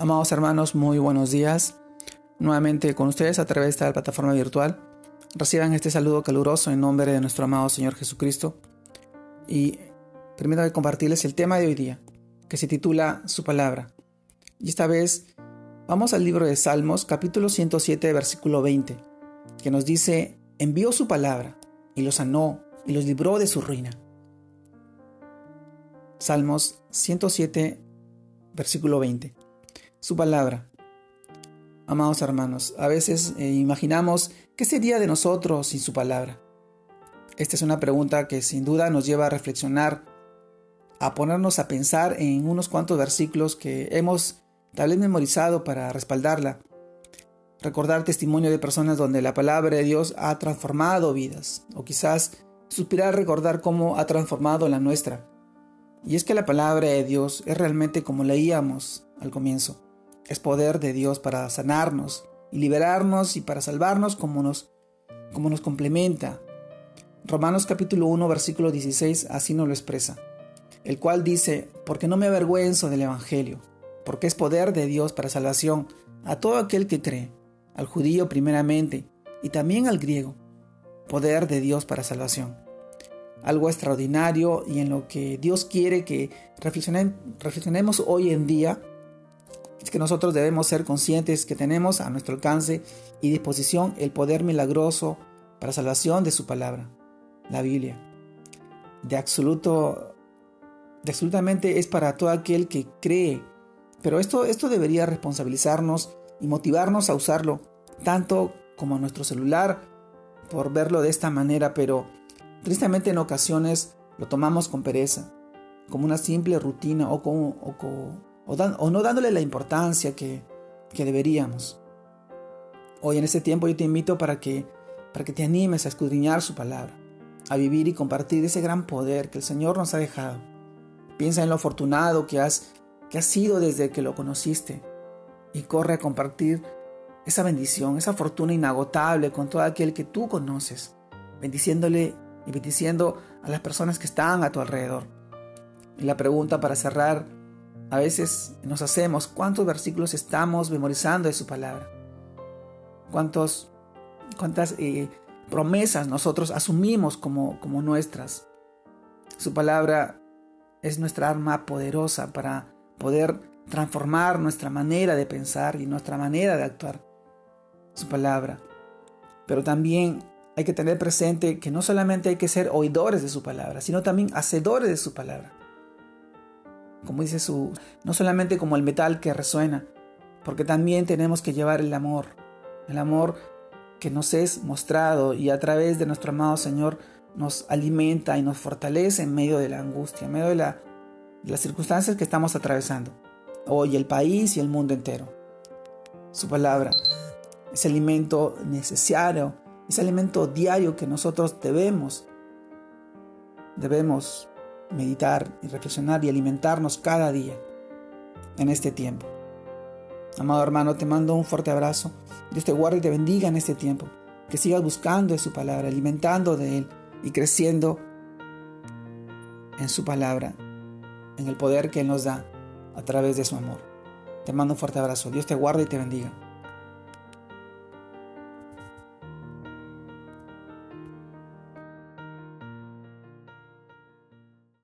Amados hermanos, muy buenos días. Nuevamente con ustedes a través de esta plataforma virtual. Reciban este saludo caluroso en nombre de nuestro amado Señor Jesucristo. Y permítanme compartirles el tema de hoy día, que se titula Su palabra. Y esta vez vamos al libro de Salmos, capítulo 107, versículo 20, que nos dice, envió su palabra y los sanó y los libró de su ruina. Salmos 107, versículo 20 su palabra. Amados hermanos, a veces eh, imaginamos qué sería de nosotros sin su palabra. Esta es una pregunta que sin duda nos lleva a reflexionar, a ponernos a pensar en unos cuantos versículos que hemos tal vez memorizado para respaldarla. Recordar testimonio de personas donde la palabra de Dios ha transformado vidas, o quizás suspirar recordar cómo ha transformado la nuestra. Y es que la palabra de Dios es realmente como leíamos al comienzo es poder de Dios para sanarnos y liberarnos y para salvarnos como nos, como nos complementa. Romanos capítulo 1 versículo 16 así nos lo expresa, el cual dice, porque no me avergüenzo del Evangelio, porque es poder de Dios para salvación a todo aquel que cree, al judío primeramente y también al griego, poder de Dios para salvación. Algo extraordinario y en lo que Dios quiere que reflexionemos hoy en día es que nosotros debemos ser conscientes que tenemos a nuestro alcance y disposición el poder milagroso para salvación de su palabra, la Biblia. De absoluto, de absolutamente es para todo aquel que cree. Pero esto, esto debería responsabilizarnos y motivarnos a usarlo, tanto como nuestro celular, por verlo de esta manera, pero tristemente en ocasiones lo tomamos con pereza, como una simple rutina o como, o como o, no dándole la importancia que, deberíamos. Hoy en este tiempo yo te invito para que, para que te animes a escudriñar su palabra, a vivir y compartir ese gran poder que el Señor nos ha dejado. Piensa en lo afortunado que has, que has sido desde que lo conociste y corre a compartir esa bendición, esa fortuna inagotable con todo aquel que tú conoces, bendiciéndole y bendiciendo a las personas que están a tu alrededor. Y la pregunta para cerrar a veces nos hacemos cuántos versículos estamos memorizando de su palabra. Cuántos, cuántas eh, promesas nosotros asumimos como, como nuestras. Su palabra es nuestra arma poderosa para poder transformar nuestra manera de pensar y nuestra manera de actuar. Su palabra. Pero también hay que tener presente que no solamente hay que ser oidores de su palabra, sino también hacedores de su palabra como dice su, no solamente como el metal que resuena, porque también tenemos que llevar el amor, el amor que nos es mostrado y a través de nuestro amado Señor nos alimenta y nos fortalece en medio de la angustia, en medio de, de las circunstancias que estamos atravesando, hoy el país y el mundo entero. Su palabra, ese alimento necesario, ese alimento diario que nosotros debemos, debemos meditar y reflexionar y alimentarnos cada día en este tiempo. Amado hermano, te mando un fuerte abrazo. Dios te guarde y te bendiga en este tiempo. Que sigas buscando de su palabra, alimentando de Él y creciendo en su palabra, en el poder que Él nos da a través de su amor. Te mando un fuerte abrazo. Dios te guarde y te bendiga.